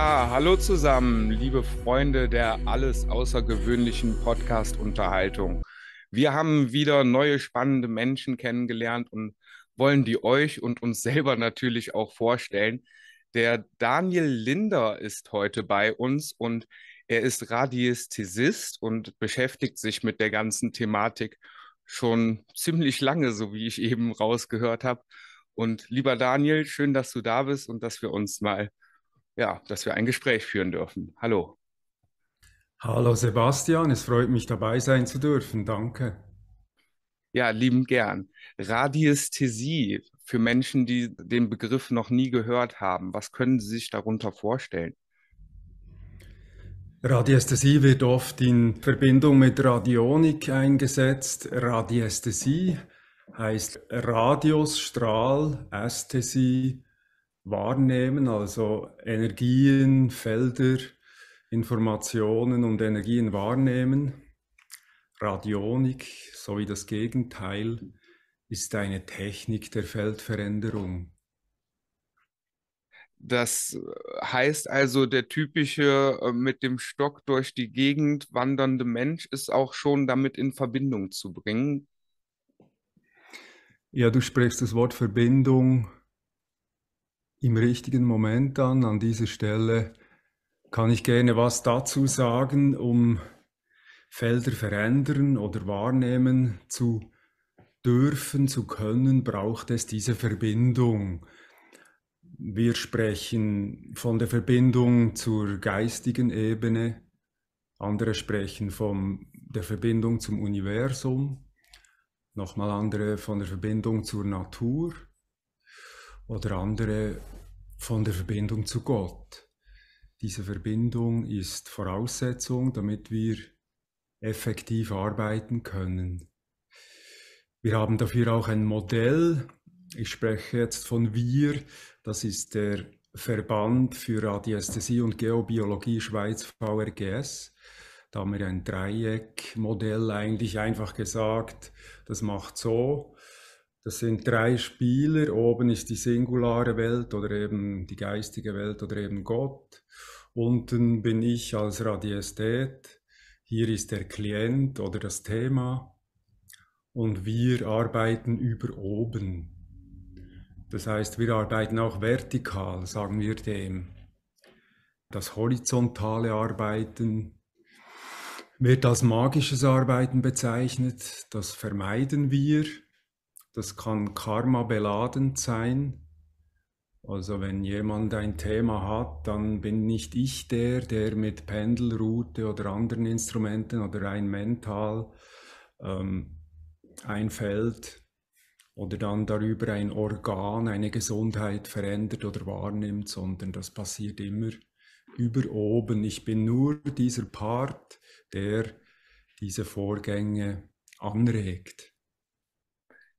Ja, hallo zusammen, liebe Freunde der alles außergewöhnlichen Podcast-Unterhaltung. Wir haben wieder neue spannende Menschen kennengelernt und wollen die euch und uns selber natürlich auch vorstellen. Der Daniel Linder ist heute bei uns und er ist Radiästhesist und beschäftigt sich mit der ganzen Thematik schon ziemlich lange, so wie ich eben rausgehört habe. Und lieber Daniel, schön, dass du da bist und dass wir uns mal, ja, dass wir ein Gespräch führen dürfen. Hallo. Hallo Sebastian, es freut mich dabei sein zu dürfen. Danke. Ja, lieben gern. Radiästhesie für Menschen, die den Begriff noch nie gehört haben. Was können Sie sich darunter vorstellen? Radiästhesie wird oft in Verbindung mit Radionik eingesetzt. Radiästhesie heißt Radius, Strahl, Ästhesie, wahrnehmen, also Energien, Felder, Informationen und Energien wahrnehmen. Radionik, sowie das Gegenteil, ist eine Technik der Feldveränderung. Das heißt also, der typische äh, mit dem Stock durch die Gegend wandernde Mensch ist auch schon damit in Verbindung zu bringen. Ja, du sprichst das Wort Verbindung im richtigen Moment an. An dieser Stelle kann ich gerne was dazu sagen, um Felder verändern oder wahrnehmen zu dürfen, zu können, braucht es diese Verbindung. Wir sprechen von der Verbindung zur geistigen Ebene, andere sprechen von der Verbindung zum Universum, nochmal andere von der Verbindung zur Natur oder andere von der Verbindung zu Gott. Diese Verbindung ist Voraussetzung, damit wir effektiv arbeiten können. Wir haben dafür auch ein Modell. Ich spreche jetzt von wir. Das ist der Verband für Radiästhesie und Geobiologie Schweiz VRGS. Da haben wir ein Dreieckmodell eigentlich einfach gesagt. Das macht so. Das sind drei Spieler. Oben ist die singulare Welt oder eben die geistige Welt oder eben Gott. Unten bin ich als Radiesthet hier ist der Klient oder das Thema und wir arbeiten über oben. Das heißt, wir arbeiten auch vertikal, sagen wir dem. Das horizontale Arbeiten wird als magisches Arbeiten bezeichnet. Das vermeiden wir. Das kann karma beladend sein. Also wenn jemand ein Thema hat, dann bin nicht ich der, der mit Pendelroute oder anderen Instrumenten oder rein mental ähm, ein oder dann darüber ein Organ, eine Gesundheit verändert oder wahrnimmt, sondern das passiert immer über oben. Ich bin nur dieser Part, der diese Vorgänge anregt.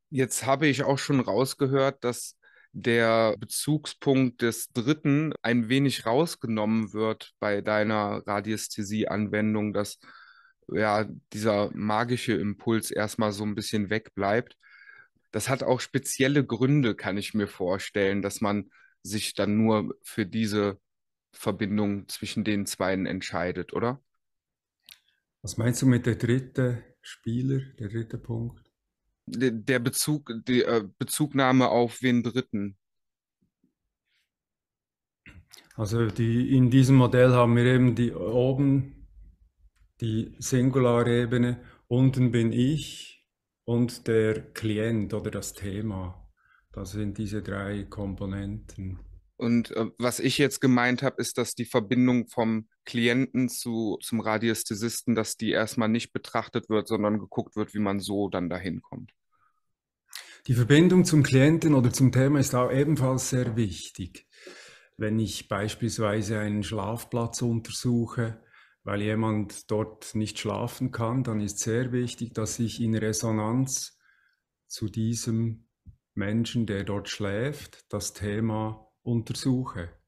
Jetzt habe ich auch schon rausgehört, dass der Bezugspunkt des Dritten ein wenig rausgenommen wird bei deiner Radiästhesie-Anwendung, dass ja dieser magische Impuls erstmal so ein bisschen wegbleibt. Das hat auch spezielle Gründe, kann ich mir vorstellen, dass man sich dann nur für diese Verbindung zwischen den Zweien entscheidet, oder? Was meinst du mit der dritte Spieler, der dritte Punkt? Der Bezug, die äh, Bezugnahme auf wen Dritten? Also die, in diesem Modell haben wir eben die oben die Singularebene, unten bin ich und der Klient oder das Thema. Das sind diese drei Komponenten. Und äh, was ich jetzt gemeint habe, ist, dass die Verbindung vom Klienten zu, zum Radiästhesisten, dass die erstmal nicht betrachtet wird, sondern geguckt wird, wie man so dann dahin kommt. Die Verbindung zum Klienten oder zum Thema ist auch ebenfalls sehr wichtig. Wenn ich beispielsweise einen Schlafplatz untersuche, weil jemand dort nicht schlafen kann, dann ist sehr wichtig, dass ich in Resonanz zu diesem Menschen, der dort schläft, das Thema untersuche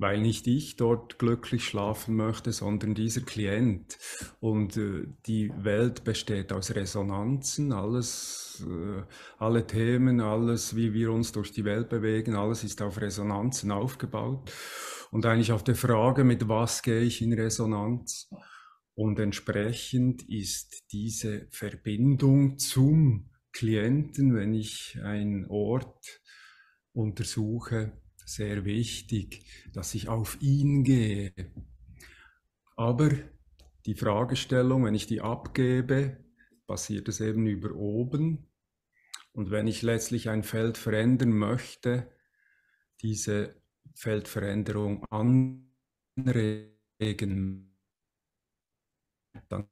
weil nicht ich dort glücklich schlafen möchte, sondern dieser Klient. Und äh, die Welt besteht aus Resonanzen, alles, äh, alle Themen, alles, wie wir uns durch die Welt bewegen, alles ist auf Resonanzen aufgebaut. und eigentlich auf der Frage, mit was gehe ich in Resonanz. Und entsprechend ist diese Verbindung zum Klienten, wenn ich einen Ort untersuche, sehr wichtig, dass ich auf ihn gehe. Aber die Fragestellung, wenn ich die abgebe, passiert es eben über oben. Und wenn ich letztlich ein Feld verändern möchte, diese Feldveränderung anregen, dann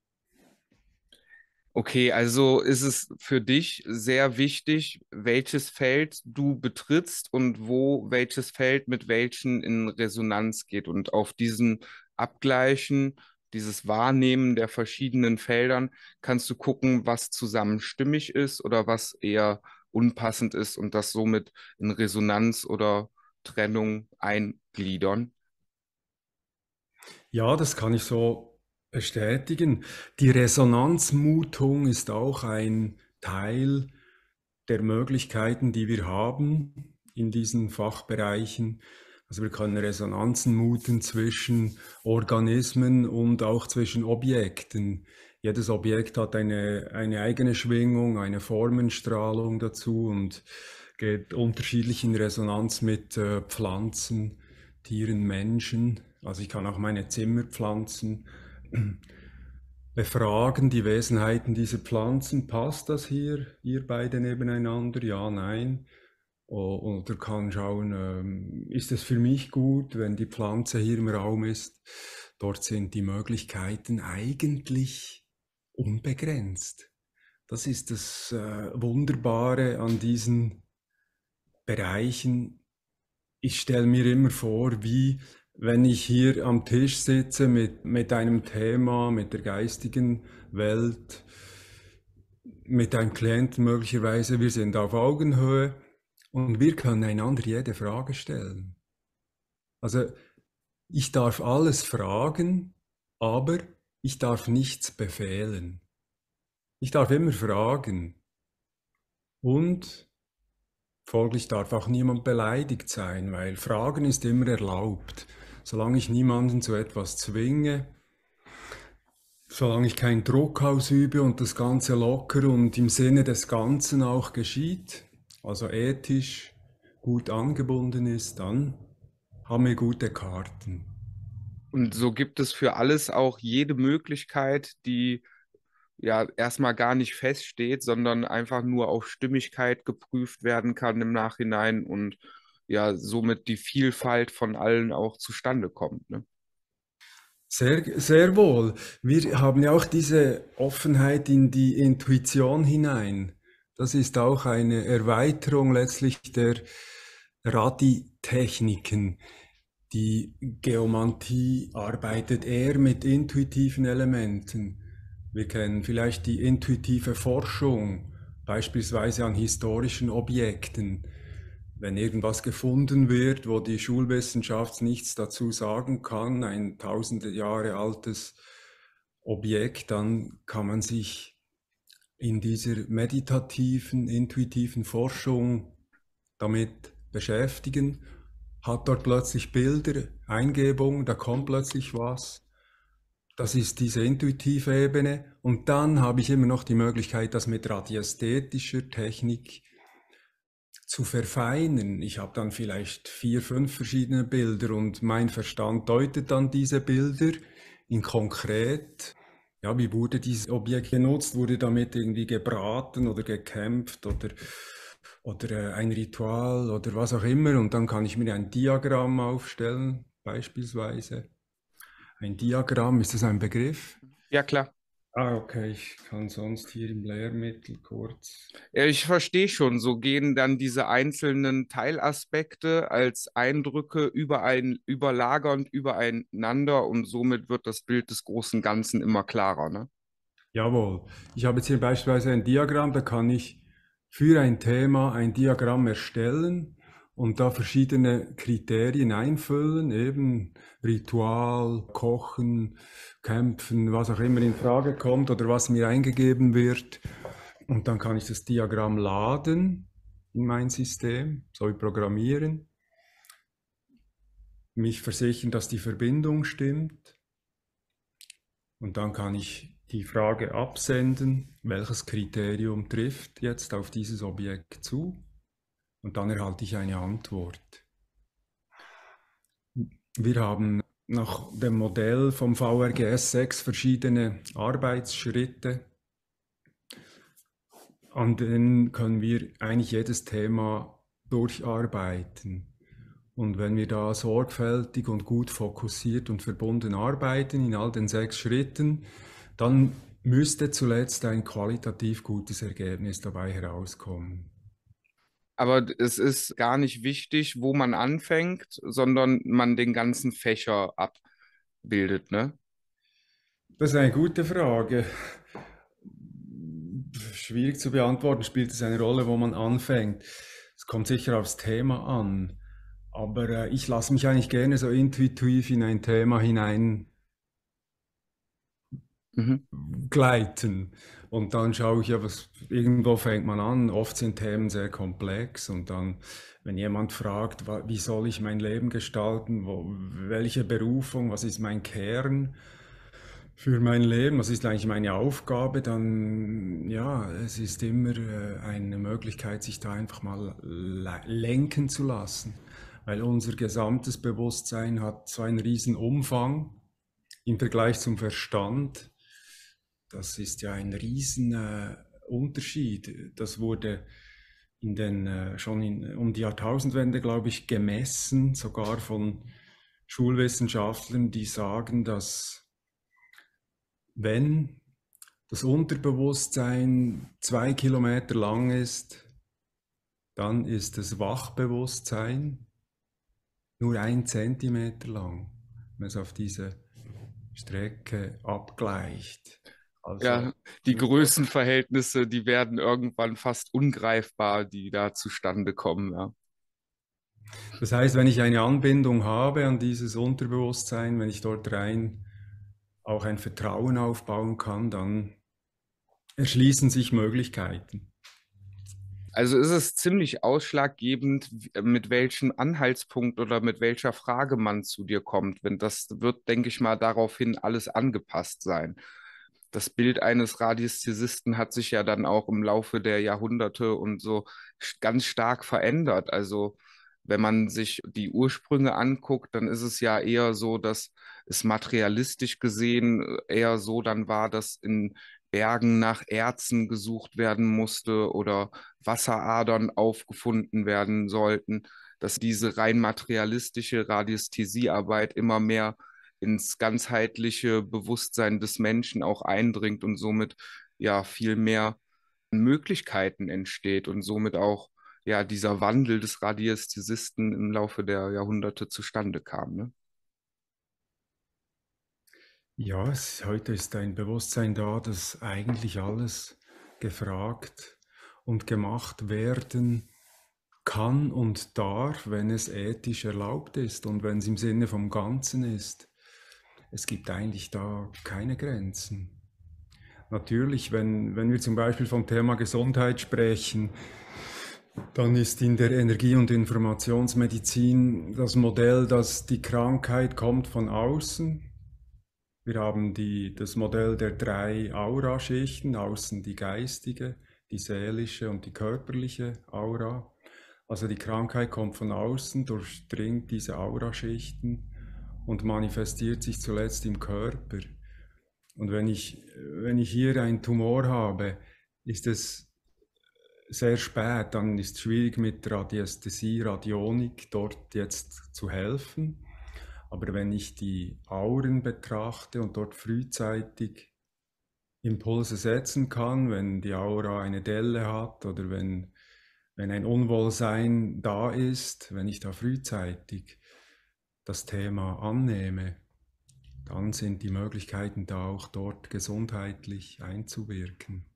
Okay, also ist es für dich sehr wichtig, welches Feld du betrittst und wo welches Feld mit welchen in Resonanz geht. Und auf diesen Abgleichen, dieses Wahrnehmen der verschiedenen Feldern, kannst du gucken, was zusammen stimmig ist oder was eher unpassend ist und das somit in Resonanz oder Trennung eingliedern. Ja, das kann ich so bestätigen. Die Resonanzmutung ist auch ein Teil der Möglichkeiten, die wir haben in diesen Fachbereichen. Also wir können Resonanzen muten zwischen Organismen und auch zwischen Objekten. Jedes Objekt hat eine, eine eigene Schwingung, eine Formenstrahlung dazu und geht unterschiedlich in Resonanz mit äh, Pflanzen, Tieren, Menschen. Also ich kann auch meine Zimmerpflanzen befragen die Wesenheiten dieser Pflanzen. Passt das hier, ihr beide nebeneinander? Ja, nein. Oder kann schauen, ähm, ist es für mich gut, wenn die Pflanze hier im Raum ist? Dort sind die Möglichkeiten eigentlich unbegrenzt. Das ist das äh, Wunderbare an diesen Bereichen. Ich stelle mir immer vor, wie wenn ich hier am Tisch sitze mit, mit einem Thema, mit der geistigen Welt, mit einem Klienten möglicherweise, wir sind auf Augenhöhe und wir können einander jede Frage stellen. Also ich darf alles fragen, aber ich darf nichts befehlen. Ich darf immer fragen. Und folglich darf auch niemand beleidigt sein, weil Fragen ist immer erlaubt solange ich niemanden zu etwas zwinge, solange ich keinen Druck ausübe und das Ganze locker und im Sinne des Ganzen auch geschieht, also ethisch gut angebunden ist, dann haben wir gute Karten. Und so gibt es für alles auch jede Möglichkeit, die ja erstmal gar nicht feststeht, sondern einfach nur auf Stimmigkeit geprüft werden kann im Nachhinein und ja somit die Vielfalt von allen auch zustande kommt. Ne? Sehr, sehr wohl. Wir haben ja auch diese Offenheit in die Intuition hinein. Das ist auch eine Erweiterung letztlich der Radi-Techniken. Die Geomantie arbeitet eher mit intuitiven Elementen. Wir kennen vielleicht die intuitive Forschung, beispielsweise an historischen Objekten wenn irgendwas gefunden wird, wo die Schulwissenschaft nichts dazu sagen kann, ein tausende Jahre altes Objekt, dann kann man sich in dieser meditativen, intuitiven Forschung damit beschäftigen, hat dort plötzlich Bilder, Eingebung, da kommt plötzlich was. Das ist diese intuitive Ebene. Und dann habe ich immer noch die Möglichkeit, das mit radiästhetischer Technik zu verfeinern. Ich habe dann vielleicht vier, fünf verschiedene Bilder und mein Verstand deutet dann diese Bilder in konkret. Ja, wie wurde dieses Objekt genutzt? Wurde damit irgendwie gebraten oder gekämpft oder, oder äh, ein Ritual oder was auch immer? Und dann kann ich mir ein Diagramm aufstellen, beispielsweise. Ein Diagramm, ist das ein Begriff? Ja, klar. Ah, okay, ich kann sonst hier im Lehrmittel kurz. Ja, ich verstehe schon, so gehen dann diese einzelnen Teilaspekte als Eindrücke überein, überlagernd übereinander und somit wird das Bild des großen Ganzen immer klarer, ne? Jawohl. Ich habe jetzt hier beispielsweise ein Diagramm, da kann ich für ein Thema ein Diagramm erstellen und da verschiedene Kriterien einfüllen, eben Ritual, Kochen, Kämpfen, was auch immer in Frage kommt oder was mir eingegeben wird. Und dann kann ich das Diagramm laden in mein System, so wie programmieren. mich versichern, dass die Verbindung stimmt. Und dann kann ich die Frage absenden, welches Kriterium trifft jetzt auf dieses Objekt zu. Und dann erhalte ich eine Antwort. Wir haben nach dem Modell vom VRGS sechs verschiedene Arbeitsschritte. An denen können wir eigentlich jedes Thema durcharbeiten. Und wenn wir da sorgfältig und gut fokussiert und verbunden arbeiten in all den sechs Schritten, dann müsste zuletzt ein qualitativ gutes Ergebnis dabei herauskommen. Aber es ist gar nicht wichtig, wo man anfängt, sondern man den ganzen Fächer abbildet, ne? Das ist eine gute Frage. Schwierig zu beantworten, spielt es eine Rolle, wo man anfängt. Es kommt sicher aufs Thema an. Aber äh, ich lasse mich eigentlich gerne so intuitiv in ein Thema hinein mhm. gleiten. Und dann schaue ich ja, was irgendwo fängt man an. Oft sind Themen sehr komplex und dann, wenn jemand fragt, wie soll ich mein Leben gestalten, wo, welche Berufung, was ist mein Kern für mein Leben, was ist eigentlich meine Aufgabe, dann ja, es ist immer äh, eine Möglichkeit, sich da einfach mal lenken zu lassen weil unser gesamtes Bewusstsein hat so einen riesen Umfang im Vergleich zum Verstand. Das ist ja ein riesen äh. Das wurde in den, äh, schon in, um die Jahrtausendwende, glaube ich, gemessen, sogar von Schulwissenschaftlern, die sagen, dass wenn das Unterbewusstsein zwei Kilometer lang ist, dann ist das Wachbewusstsein nur ein Zentimeter lang, wenn es auf diese Strecke abgleicht. Also, ja, die Größenverhältnisse, die werden irgendwann fast ungreifbar, die da zustande kommen. Ja. Das heißt, wenn ich eine Anbindung habe an dieses Unterbewusstsein, wenn ich dort rein auch ein Vertrauen aufbauen kann, dann erschließen sich Möglichkeiten. Also ist es ziemlich ausschlaggebend, mit welchem Anhaltspunkt oder mit welcher Frage man zu dir kommt. Wenn das wird, denke ich mal, daraufhin alles angepasst sein. Das Bild eines Radiästhesisten hat sich ja dann auch im Laufe der Jahrhunderte und so ganz stark verändert. Also wenn man sich die Ursprünge anguckt, dann ist es ja eher so, dass es materialistisch gesehen eher so dann war, dass in Bergen nach Erzen gesucht werden musste oder Wasseradern aufgefunden werden sollten, dass diese rein materialistische Radiästhesiearbeit immer mehr ins ganzheitliche Bewusstsein des Menschen auch eindringt und somit ja viel mehr Möglichkeiten entsteht und somit auch ja dieser Wandel des Radiästhesisten im Laufe der Jahrhunderte zustande kam. Ne? Ja, es, heute ist ein Bewusstsein da, dass eigentlich alles gefragt und gemacht werden kann und darf, wenn es ethisch erlaubt ist und wenn es im Sinne vom Ganzen ist. Es gibt eigentlich da keine Grenzen. Natürlich, wenn, wenn wir zum Beispiel vom Thema Gesundheit sprechen, dann ist in der Energie- und Informationsmedizin das Modell, dass die Krankheit kommt von außen wir haben die, das Modell der drei Auraschichten, außen die geistige, die seelische und die körperliche Aura. Also die Krankheit kommt von außen, durchdringt diese Auraschichten und manifestiert sich zuletzt im Körper. Und wenn ich, wenn ich hier einen Tumor habe, ist es sehr spät, dann ist es schwierig mit Radiästhesie, Radionik dort jetzt zu helfen. Aber wenn ich die Auren betrachte und dort frühzeitig Impulse setzen kann, wenn die Aura eine Delle hat oder wenn, wenn ein Unwohlsein da ist, wenn ich da frühzeitig das Thema annehme, dann sind die Möglichkeiten da auch dort gesundheitlich einzuwirken.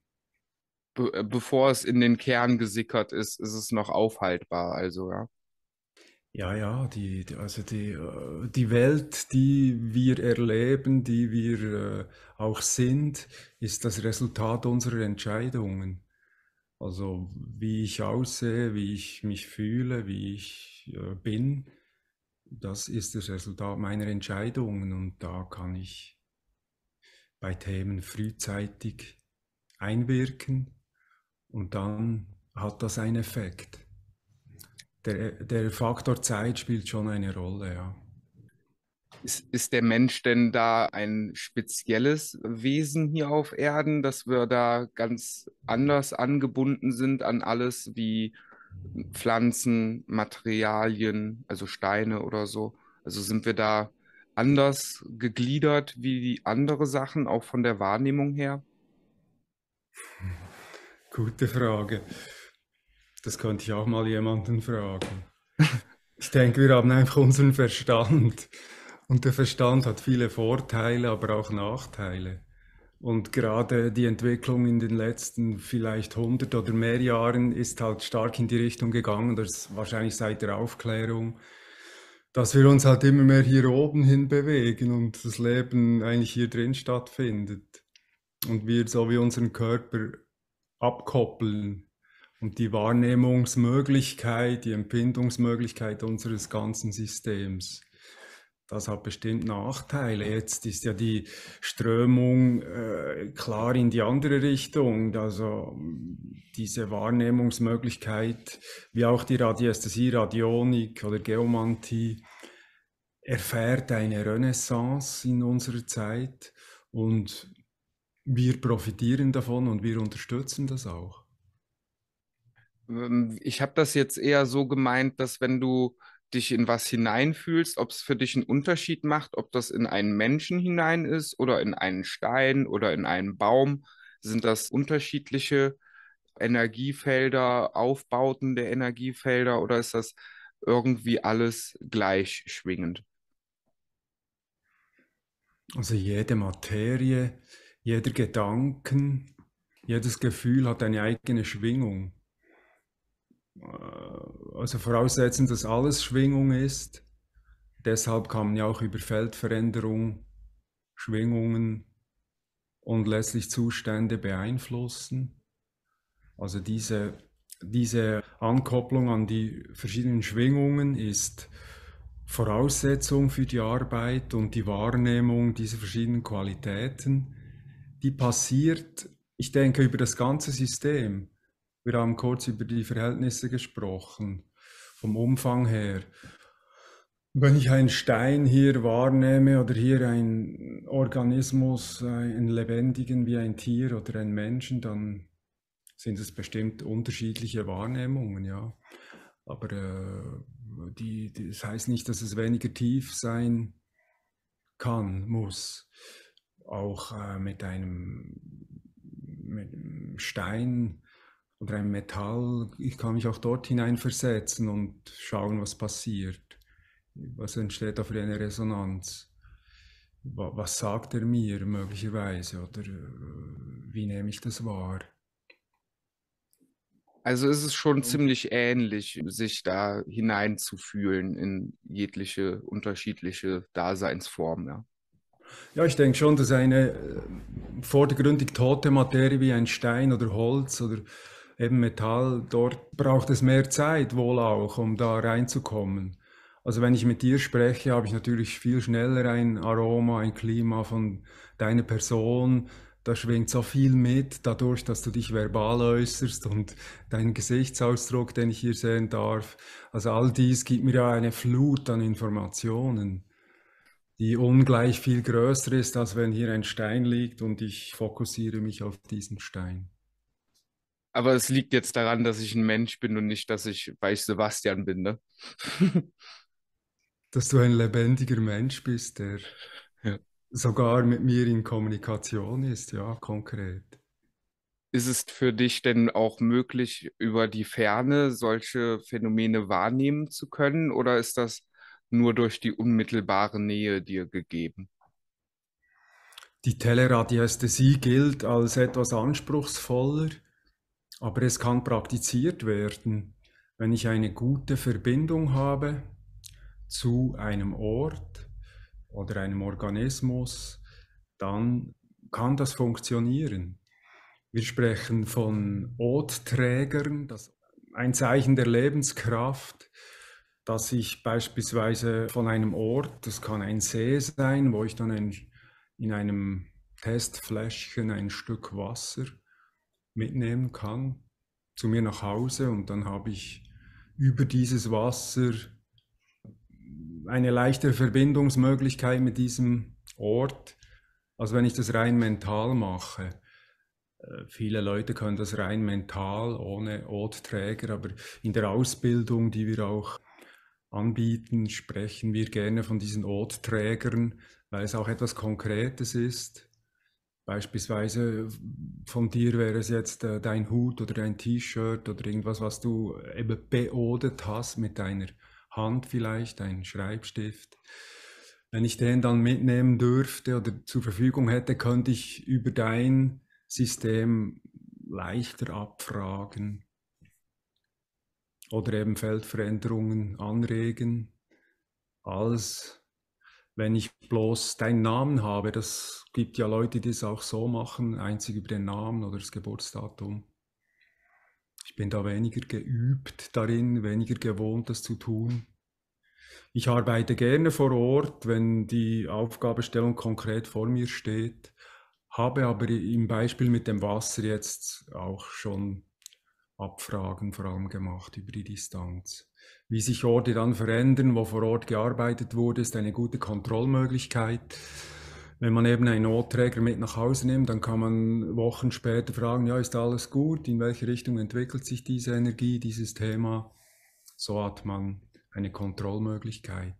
Be äh, bevor es in den Kern gesickert ist, ist es noch aufhaltbar, also ja. Ja, ja, die, also die, äh, die Welt, die wir erleben, die wir äh, auch sind, ist das Resultat unserer Entscheidungen. Also wie ich aussehe, wie ich mich fühle, wie ich bin, das ist das Resultat meiner Entscheidungen und da kann ich bei Themen frühzeitig einwirken und dann hat das einen Effekt. Der, der Faktor Zeit spielt schon eine Rolle, ja. Ist, ist der Mensch denn da ein spezielles Wesen hier auf Erden, dass wir da ganz anders angebunden sind an alles wie Pflanzen, Materialien, also Steine oder so? Also sind wir da anders gegliedert wie die andere Sachen, auch von der Wahrnehmung her? Gute Frage. Das könnte ich auch mal jemanden fragen. Ich denke, wir haben einfach unseren Verstand. Und der Verstand hat viele Vorteile, aber auch Nachteile. Und gerade die Entwicklung in den letzten vielleicht 100 oder mehr Jahren ist halt stark in die Richtung gegangen, das wahrscheinlich seit der Aufklärung, dass wir uns halt immer mehr hier oben hin bewegen und das Leben eigentlich hier drin stattfindet. Und wir so wie unseren Körper abkoppeln und die Wahrnehmungsmöglichkeit, die Empfindungsmöglichkeit unseres ganzen Systems das hat bestimmt Nachteile. Jetzt ist ja die Strömung äh, klar in die andere Richtung. Also diese Wahrnehmungsmöglichkeit, wie auch die Radiästhesie, Radionik oder Geomantie, erfährt eine Renaissance in unserer Zeit und wir profitieren davon und wir unterstützen das auch. Ähm, ich habe das jetzt eher so gemeint, dass wenn du dich in was hineinfühlst, ob es für dich einen Unterschied macht, ob das in einen Menschen hinein ist oder in einen Stein oder in einen Baum. Sind das unterschiedliche Energiefelder, Aufbauten der Energiefelder oder ist das irgendwie alles gleich schwingend? Also jede Materie, jeder Gedanken, jedes Gefühl hat eine eigene Schwingung. Äh, also voraussetzen, dass alles Schwingung ist. Deshalb kann man ja auch über Feldveränderung, Schwingungen und letztlich Zustände beeinflussen. Also diese, diese Ankopplung an die verschiedenen Schwingungen ist Voraussetzung für die Arbeit und die Wahrnehmung dieser verschiedenen Qualitäten. Die passiert, ich denke, über das ganze System. Wir haben kurz über die Verhältnisse gesprochen, vom Umfang her. Wenn ich einen Stein hier wahrnehme oder hier einen Organismus, einen lebendigen wie ein Tier oder ein Menschen, dann sind es bestimmt unterschiedliche Wahrnehmungen, ja. Aber äh, die, das heißt nicht, dass es weniger tief sein kann, muss. Auch äh, mit einem mit einem Stein oder ein Metall, ich kann mich auch dort hineinversetzen und schauen, was passiert. Was entsteht da für eine Resonanz? Was sagt er mir möglicherweise oder äh, wie nehme ich das wahr? Also ist es schon ziemlich ähnlich, sich da hineinzufühlen in jegliche unterschiedliche Daseinsformen. Ja. Ja, ich denke schon, dass eine äh, vordergründig tote Materie wie ein Stein oder Holz oder eben Metall, dort braucht es mehr Zeit wohl auch, um da reinzukommen. Also wenn ich mit dir spreche, habe ich natürlich viel schneller ein Aroma, ein Klima von deiner Person. Da schwingt so viel mit, dadurch, dass du dich verbal äußerst und deinen Gesichtsausdruck, den ich hier sehen darf. Also all dies gibt mir ja eine Flut an Informationen, die ungleich viel größer ist, als wenn hier ein Stein liegt und ich fokussiere mich auf diesen Stein. Aber es liegt jetzt daran, dass ich ein Mensch bin und nicht, dass ich, weil ich Sebastian bin, ne? dass du ein lebendiger Mensch bist, der ja. sogar mit mir in Kommunikation ist, ja, konkret. Ist es für dich denn auch möglich, über die Ferne solche Phänomene wahrnehmen zu können oder ist das nur durch die unmittelbare Nähe dir gegeben? Die Teleradiästhesie gilt als etwas anspruchsvoller aber es kann praktiziert werden, wenn ich eine gute Verbindung habe zu einem Ort oder einem Organismus, dann kann das funktionieren. Wir sprechen von Otträgern, das ein Zeichen der Lebenskraft. dass ich beispielsweise von einem Ort, das kann ein See sein, wo ich dann in einem Testfläschchen ein Stück Wasser mitnehmen kann zu mir nach Hause und dann habe ich über dieses Wasser eine leichtere Verbindungsmöglichkeit mit diesem Ort, als wenn ich das rein mental mache. Äh, viele Leute können das rein mental, ohne Otträger, aber in der Ausbildung, die wir auch anbieten, sprechen wir gerne von diesen Otträgern, weil es auch etwas Konkretes ist. Beispielsweise von dir wäre es jetzt äh, dein Hut oder dein T-Shirt oder irgendwas, was du eben beodet hast mit deiner Hand vielleicht, ein Schreibstift. Wenn ich den dann mitnehmen dürfte oder zur Verfügung hätte, könnte ich über dein System leichter abfragen oder eben Feldveränderungen anregen, als wenn ich bloß deinen Namen habe. Das gibt ja Leute, die es auch so machen, einzig über den Namen oder das Geburtsdatum. Ich bin da weniger geübt darin, weniger gewohnt, das zu tun. Ich arbeite gerne vor Ort, wenn die Aufgabestellung konkret vor mir steht habe aber im Beispiel mit dem Wasser jetzt auch schon Abfragen vor allem gemacht über die Distanz. Wie sich Orte dann verändern, wo vor Ort gearbeitet wurde, ist eine gute Kontrollmöglichkeit. Wenn man eben einen Notträger mit nach Hause nimmt, dann kann man Wochen später fragen, ja, ist alles gut? In welche Richtung entwickelt sich diese Energie, dieses Thema? So hat man eine Kontrollmöglichkeit.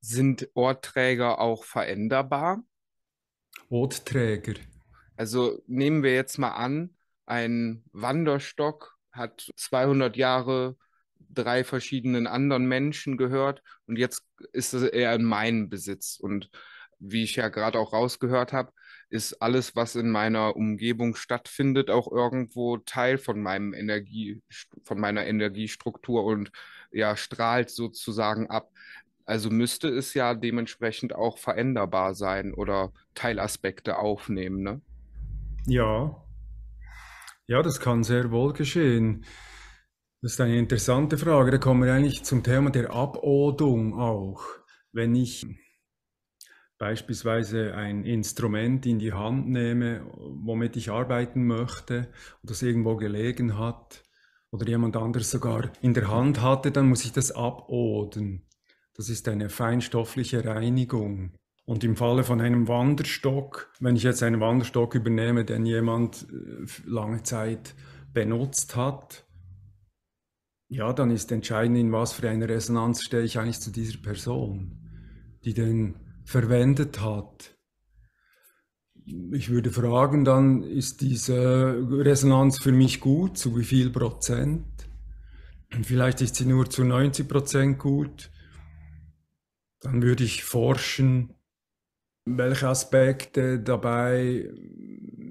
Sind Ortträger auch veränderbar? Botträger. Also nehmen wir jetzt mal an, ein Wanderstock hat 200 Jahre drei verschiedenen anderen Menschen gehört und jetzt ist es eher in meinem Besitz. Und wie ich ja gerade auch rausgehört habe, ist alles, was in meiner Umgebung stattfindet, auch irgendwo Teil von meinem Energie, von meiner Energiestruktur und ja, strahlt sozusagen ab. Also müsste es ja dementsprechend auch veränderbar sein oder Teilaspekte aufnehmen, ne? Ja. Ja, das kann sehr wohl geschehen. Das ist eine interessante Frage. Da kommen wir eigentlich zum Thema der Abodung auch. Wenn ich beispielsweise ein Instrument in die Hand nehme, womit ich arbeiten möchte und das irgendwo gelegen hat oder jemand anderes sogar in der Hand hatte, dann muss ich das aboden. Das ist eine feinstoffliche Reinigung. Und im Falle von einem Wanderstock, wenn ich jetzt einen Wanderstock übernehme, den jemand äh, lange Zeit benutzt hat, ja, dann ist entscheidend, in was für eine Resonanz stehe ich eigentlich zu dieser Person, die den verwendet hat. Ich würde fragen, dann ist diese Resonanz für mich gut, zu wie viel Prozent? Vielleicht ist sie nur zu 90 Prozent gut dann würde ich forschen, welche Aspekte dabei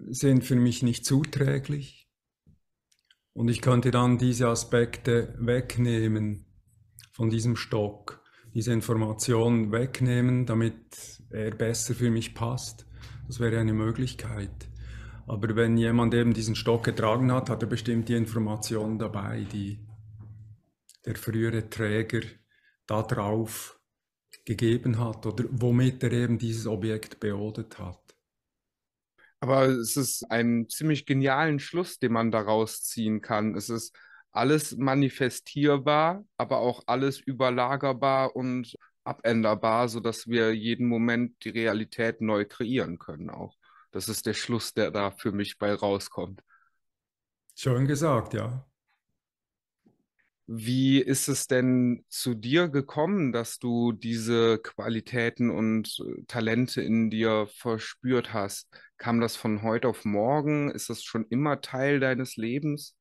sind für mich nicht zuträglich. Und ich könnte dann diese Aspekte wegnehmen von diesem Stock, diese Information wegnehmen, damit er besser für mich passt. Das wäre eine Möglichkeit. Aber wenn jemand eben diesen Stock getragen hat, hat er bestimmt die Information dabei, die der frühere Träger da drauf gegeben hat oder womit er eben dieses Objekt beodet hat. Aber es ist ein ziemlich genialen Schluss, den man daraus ziehen kann. Es ist alles manifestierbar, aber auch alles überlagerbar und abänderbar, sodass wir jeden Moment die Realität neu kreieren können auch. Das ist der Schluss, der da für mich bei rauskommt. Schön gesagt, ja. Wie ist es denn zu dir gekommen, dass du diese Qualitäten und äh, Talente in dir verspürt hast? Kam das von heute auf morgen? Ist das schon immer Teil deines Lebens?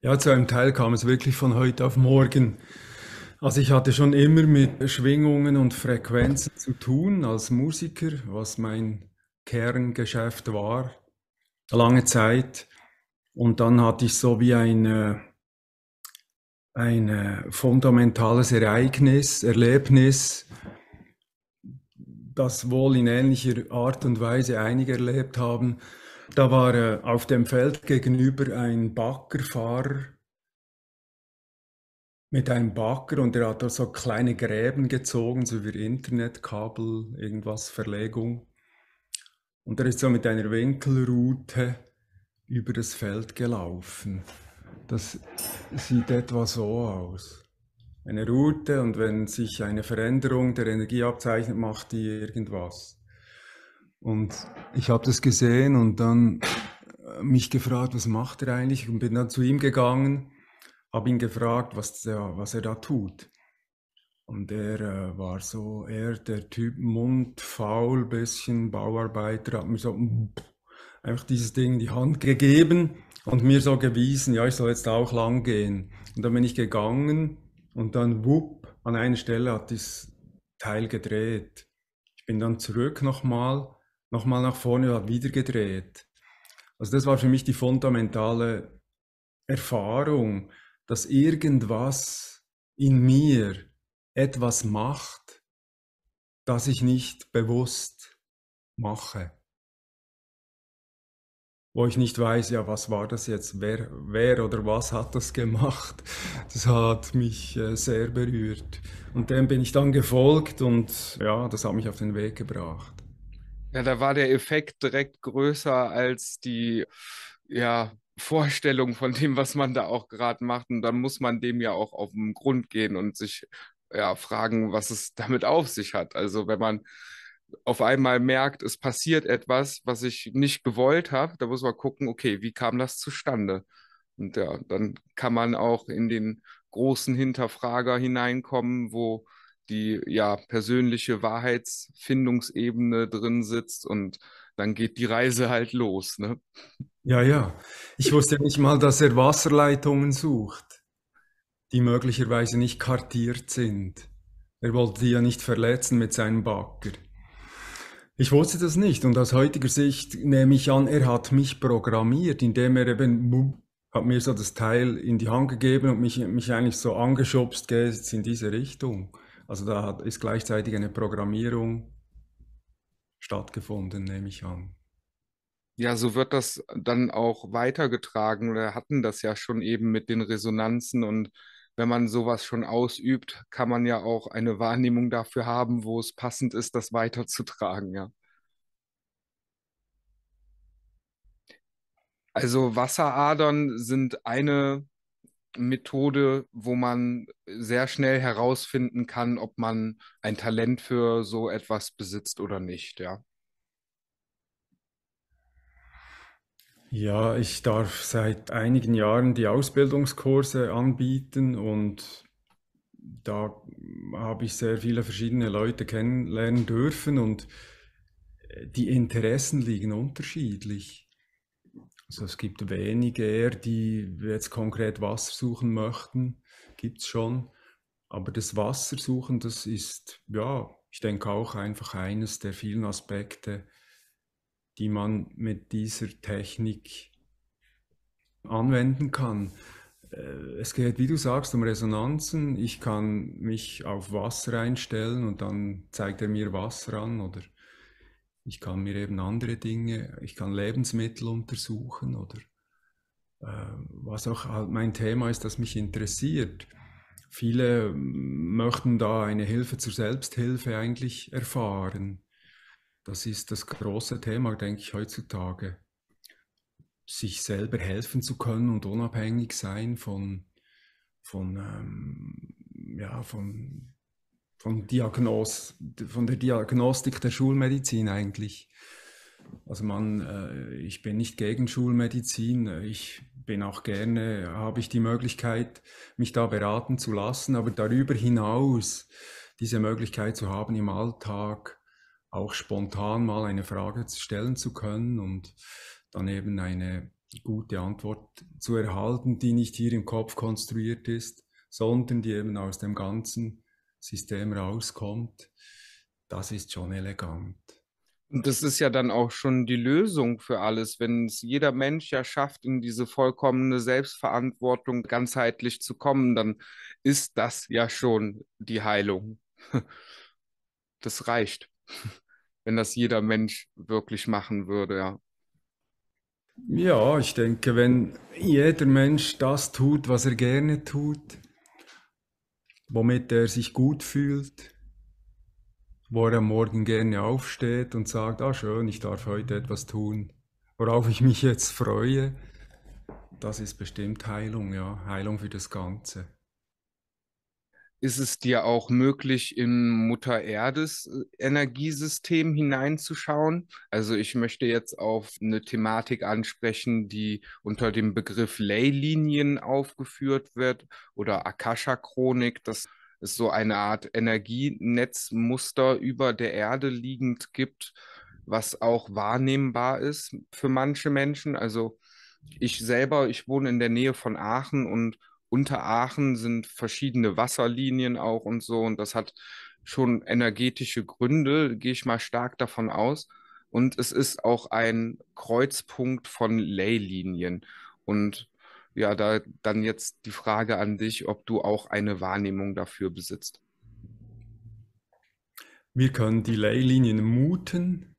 Ja, zu einem Teil kam es wirklich von heute auf morgen. Also ich hatte schon immer mit Schwingungen und Frequenzen zu tun als Musiker, was mein Kerngeschäft war, lange Zeit. Und dann hatte ich so wie ein ein äh, fundamentales Ereignis, Erlebnis, das wohl in ähnlicher Art und Weise einige erlebt haben. Da war äh, auf dem Feld gegenüber ein Baggerfahrer mit einem Bagger und er hat da so kleine Gräben gezogen, so wie Internetkabel, irgendwas, Verlegung. Und er ist so mit einer Winkelroute über das Feld gelaufen. Das sieht etwa so aus. Eine Route und wenn sich eine Veränderung der Energie abzeichnet, macht die irgendwas. Und ich habe das gesehen und dann mich gefragt, was macht er eigentlich und bin dann zu ihm gegangen, habe ihn gefragt, was, der, was er da tut. Und er äh, war so eher der Typ mundfaul, bisschen Bauarbeiter, hat mir so einfach dieses Ding in die Hand gegeben und mir so gewiesen, ja, ich soll jetzt auch lang gehen. Und dann bin ich gegangen und dann wupp, an einer Stelle hat das Teil gedreht. Ich bin dann zurück nochmal, nochmal nach vorne und hat wieder gedreht. Also das war für mich die fundamentale Erfahrung, dass irgendwas in mir etwas macht, das ich nicht bewusst mache. Wo ich nicht weiß, ja, was war das jetzt, wer, wer oder was hat das gemacht. Das hat mich äh, sehr berührt. Und dem bin ich dann gefolgt und ja, das hat mich auf den Weg gebracht. Ja, da war der Effekt direkt größer als die, ja, Vorstellung von dem, was man da auch gerade macht. Und dann muss man dem ja auch auf den Grund gehen und sich ja, fragen, was es damit auf sich hat. Also wenn man auf einmal merkt, es passiert etwas, was ich nicht gewollt habe, da muss man gucken, okay, wie kam das zustande? Und ja, dann kann man auch in den großen Hinterfrager hineinkommen, wo die ja persönliche Wahrheitsfindungsebene drin sitzt und dann geht die Reise halt los, ne? Ja, ja. Ich wusste nicht mal, dass er Wasserleitungen sucht die möglicherweise nicht kartiert sind. Er wollte die ja nicht verletzen mit seinem Bagger. Ich wusste das nicht und aus heutiger Sicht nehme ich an, er hat mich programmiert, indem er eben hat mir so das Teil in die Hand gegeben und mich, mich eigentlich so angeschubst, geh jetzt in diese Richtung. Also da hat, ist gleichzeitig eine Programmierung stattgefunden, nehme ich an. Ja, so wird das dann auch weitergetragen. Wir hatten das ja schon eben mit den Resonanzen und wenn man sowas schon ausübt, kann man ja auch eine Wahrnehmung dafür haben, wo es passend ist, das weiterzutragen, ja. Also Wasseradern sind eine Methode, wo man sehr schnell herausfinden kann, ob man ein Talent für so etwas besitzt oder nicht, ja. Ja, ich darf seit einigen Jahren die Ausbildungskurse anbieten und da habe ich sehr viele verschiedene Leute kennenlernen dürfen und äh, die Interessen liegen unterschiedlich. Also es gibt wenige die jetzt konkret Wasser suchen möchten, gibt es schon. Aber das Wassersuchen, das ist, ja, ich denke auch einfach eines der vielen Aspekte, die man mit dieser Technik anwenden kann. Äh, es geht, wie du sagst, um Resonanzen. Ich kann mich auf Wasser einstellen und dann zeigt er mir Wasser an oder ich kann mir eben andere Dinge, ich kann Lebensmittel untersuchen oder äh, was auch halt mein Thema ist, das mich interessiert. Viele möchten da eine Hilfe zur Selbsthilfe eigentlich erfahren. Das ist das große Thema, denke ich, heutzutage. Sich selber helfen zu können und unabhängig sein von, von, ähm, ja, von, von, Diagnos, von der Diagnostik der Schulmedizin eigentlich. Also man, äh, ich bin nicht gegen Schulmedizin, ich bin auch gerne, habe ich die Möglichkeit, mich da beraten zu lassen, aber darüber hinaus diese Möglichkeit zu haben im Alltag, auch spontan mal eine Frage stellen zu können und dann eben eine gute Antwort zu erhalten, die nicht hier im Kopf konstruiert ist, sondern die eben aus dem ganzen System rauskommt. Das ist schon elegant. Und das ist ja dann auch schon die Lösung für alles, wenn es jeder Mensch ja schafft, in diese vollkommene Selbstverantwortung ganzheitlich zu kommen, dann ist das ja schon die Heilung. Das reicht wenn das jeder Mensch wirklich machen würde, ja. Ja, ich denke, wenn jeder Mensch das tut, was er gerne tut, womit er sich gut fühlt, wo er am Morgen gerne aufsteht und sagt, ah schön, ich darf heute etwas tun, worauf ich mich jetzt freue. Das ist bestimmt Heilung, ja, Heilung für das Ganze ist es dir auch möglich, in Mutter Erdes äh, Energiesystem hineinzuschauen? Also ich möchte jetzt auf eine Thematik ansprechen, die unter dem Begriff Leylinien aufgeführt wird oder Akasha-Chronik. Das ist so eine Art Energienetzmuster über der Erde liegend gibt, was auch wahrnehmbar ist für manche Menschen. Also ich selber, ich wohne in der Nähe von Aachen und unter Aachen sind verschiedene Wasserlinien auch und so. Und das hat schon energetische Gründe, gehe ich mal stark davon aus. Und es ist auch ein Kreuzpunkt von Leylinien. Und ja, da dann jetzt die Frage an dich, ob du auch eine Wahrnehmung dafür besitzt. Wir können die Leylinien muten,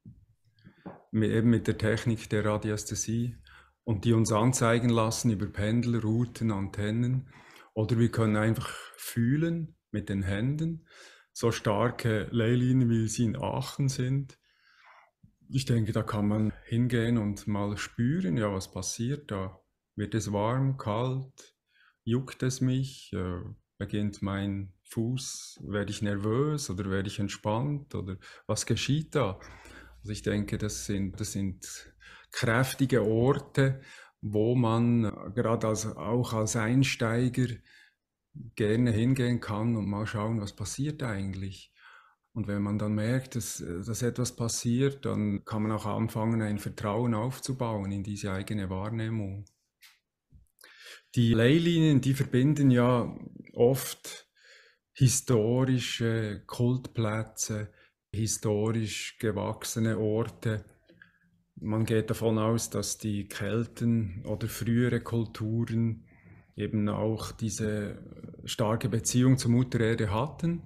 eben mit der Technik der Radiästhesie und die uns anzeigen lassen über Pendel, Routen, Antennen. Oder wir können einfach fühlen mit den Händen, so starke Leylinien, wie sie in Aachen sind. Ich denke, da kann man hingehen und mal spüren, ja, was passiert da. Wird es warm, kalt, juckt es mich, äh, beginnt mein Fuß, werde ich nervös oder werde ich entspannt oder was geschieht da? Also ich denke, das sind, das sind kräftige Orte, wo man äh, gerade als, auch als Einsteiger gerne hingehen kann und mal schauen, was passiert eigentlich. Und wenn man dann merkt, dass, äh, dass etwas passiert, dann kann man auch anfangen, ein Vertrauen aufzubauen in diese eigene Wahrnehmung. Die Leylinien, die verbinden ja oft historische Kultplätze, historisch gewachsene Orte man geht davon aus, dass die Kelten oder frühere Kulturen eben auch diese starke Beziehung zur Mutter Erde hatten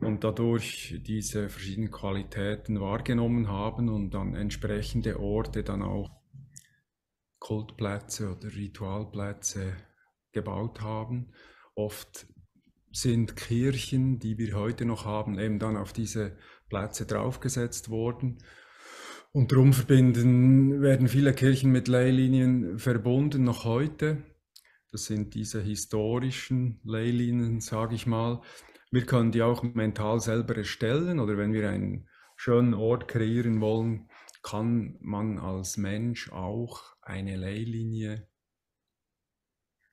und dadurch diese verschiedenen Qualitäten wahrgenommen haben und dann entsprechende Orte dann auch Kultplätze oder Ritualplätze gebaut haben. Oft sind Kirchen, die wir heute noch haben, eben dann auf diese Plätze draufgesetzt worden und darum verbinden, werden viele Kirchen mit Leylinien verbunden, noch heute. Das sind diese historischen Leylinien, sage ich mal. Wir können die auch mental selber erstellen oder wenn wir einen schönen Ort kreieren wollen, kann man als Mensch auch eine Leylinie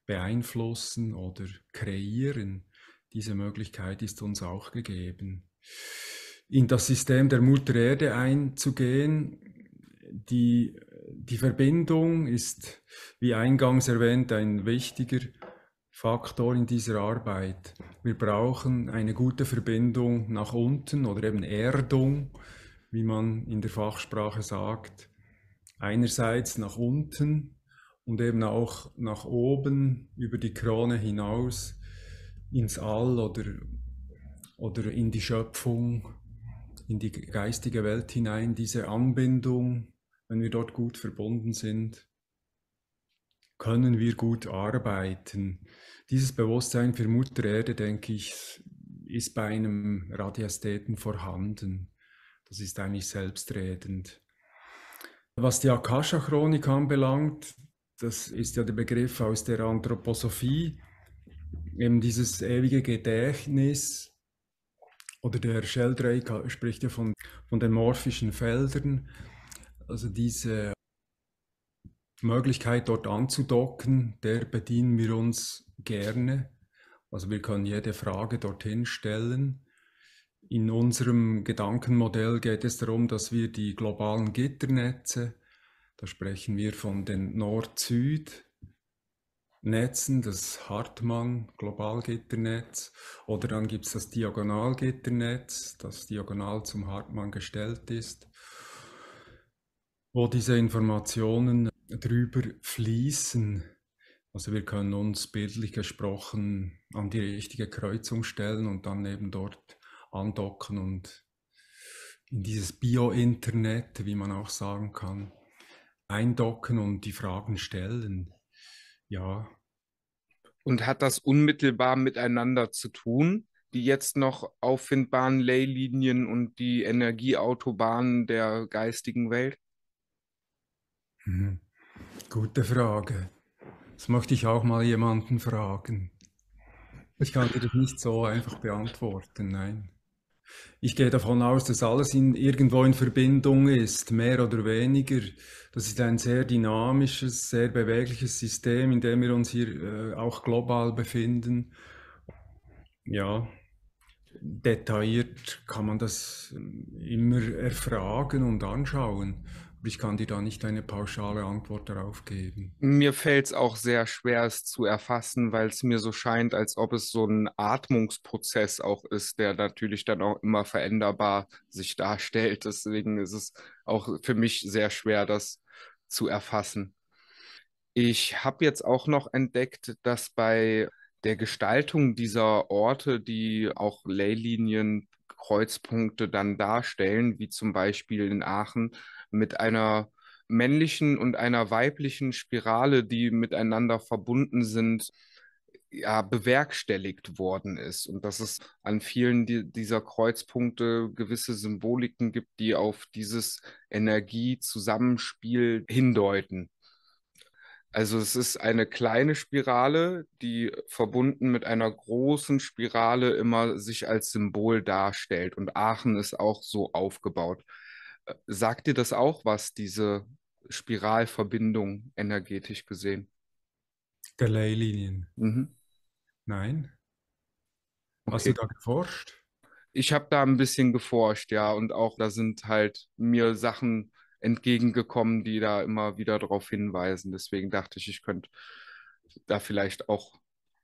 beeinflussen oder kreieren. Diese Möglichkeit ist uns auch gegeben in das System der Mutter Erde einzugehen. Die, die Verbindung ist, wie eingangs erwähnt, ein wichtiger Faktor in dieser Arbeit. Wir brauchen eine gute Verbindung nach unten oder eben Erdung, wie man in der Fachsprache sagt. Einerseits nach unten und eben auch nach oben über die Krone hinaus ins All oder, oder in die Schöpfung in die geistige Welt hinein, diese Anbindung, wenn wir dort gut verbunden sind, können wir gut arbeiten. Dieses Bewusstsein für Mutter Erde, denke ich, ist bei einem Radiästheten vorhanden. Das ist eigentlich selbstredend. Was die Akasha-Chronik anbelangt, das ist ja der Begriff aus der Anthroposophie, eben dieses ewige Gedächtnis, oder der Sheldrake spricht ja von, von den morphischen Feldern. Also diese Möglichkeit dort anzudocken, der bedienen wir uns gerne. Also wir können jede Frage dorthin stellen. In unserem Gedankenmodell geht es darum, dass wir die globalen Gitternetze, da sprechen wir von den Nord-Süd, Netzen, das Hartmann Globalgitternetz oder dann gibt es das Diagonalgitternetz, das diagonal zum Hartmann gestellt ist, wo diese Informationen drüber fließen. Also wir können uns bildlich gesprochen an die richtige Kreuzung stellen und dann eben dort andocken und in dieses Bio-Internet, wie man auch sagen kann, eindocken und die Fragen stellen. Ja, Und hat das unmittelbar miteinander zu tun, die jetzt noch auffindbaren Leylinien und die Energieautobahnen der geistigen Welt? Mhm. Gute Frage. Das möchte ich auch mal jemanden fragen. Ich kann dir das nicht so einfach beantworten, nein. Ich gehe davon aus, dass alles in, irgendwo in Verbindung ist, mehr oder weniger. Das ist ein sehr dynamisches, sehr bewegliches System, in dem wir uns hier äh, auch global befinden. Ja, detailliert kann man das immer erfragen und anschauen. Ich kann dir da nicht eine pauschale Antwort darauf geben. Mir fällt es auch sehr schwer, es zu erfassen, weil es mir so scheint, als ob es so ein Atmungsprozess auch ist, der natürlich dann auch immer veränderbar sich darstellt. Deswegen ist es auch für mich sehr schwer, das zu erfassen. Ich habe jetzt auch noch entdeckt, dass bei der Gestaltung dieser Orte, die auch Leylinien, Kreuzpunkte dann darstellen, wie zum Beispiel in Aachen, mit einer männlichen und einer weiblichen Spirale, die miteinander verbunden sind, ja, bewerkstelligt worden ist und dass es an vielen die, dieser Kreuzpunkte gewisse Symboliken gibt, die auf dieses Energiezusammenspiel hindeuten. Also es ist eine kleine Spirale, die verbunden mit einer großen Spirale immer sich als Symbol darstellt. Und Aachen ist auch so aufgebaut. Sagt dir das auch was, diese Spiralverbindung energetisch gesehen? Der Leylinien. Mhm. Nein. Hast Okay. du da geforscht? Ich habe da ein bisschen geforscht, ja, und auch da sind halt mir Sachen entgegengekommen, die da immer wieder darauf hinweisen. Deswegen dachte ich, ich könnte da vielleicht auch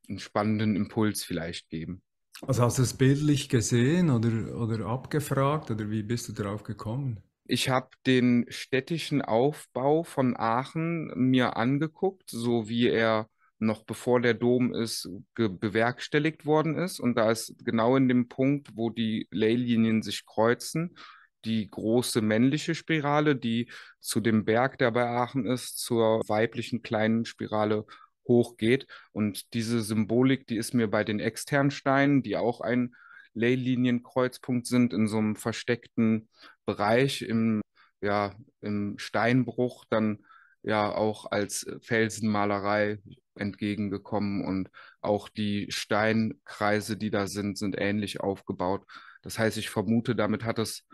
einen spannenden Impuls vielleicht geben. Also hast du es bildlich gesehen oder, oder abgefragt oder wie bist du darauf gekommen? Ich habe den städtischen Aufbau von Aachen mir angeguckt, so wie er noch bevor der Dom ist, bewerkstelligt worden ist. Und da ist genau in dem Punkt, wo die Leylinien sich kreuzen, die große männliche Spirale, die zu dem Berg, der bei Aachen ist, zur weiblichen kleinen Spirale hochgeht. Und diese Symbolik, die ist mir bei den externen Steinen, die auch ein Leylinienkreuzpunkt sind, in so einem versteckten Bereich im, ja, im Steinbruch, dann ja auch als Felsenmalerei entgegengekommen und auch die Steinkreise, die da sind, sind ähnlich aufgebaut. Das heißt, ich vermute, damit hat es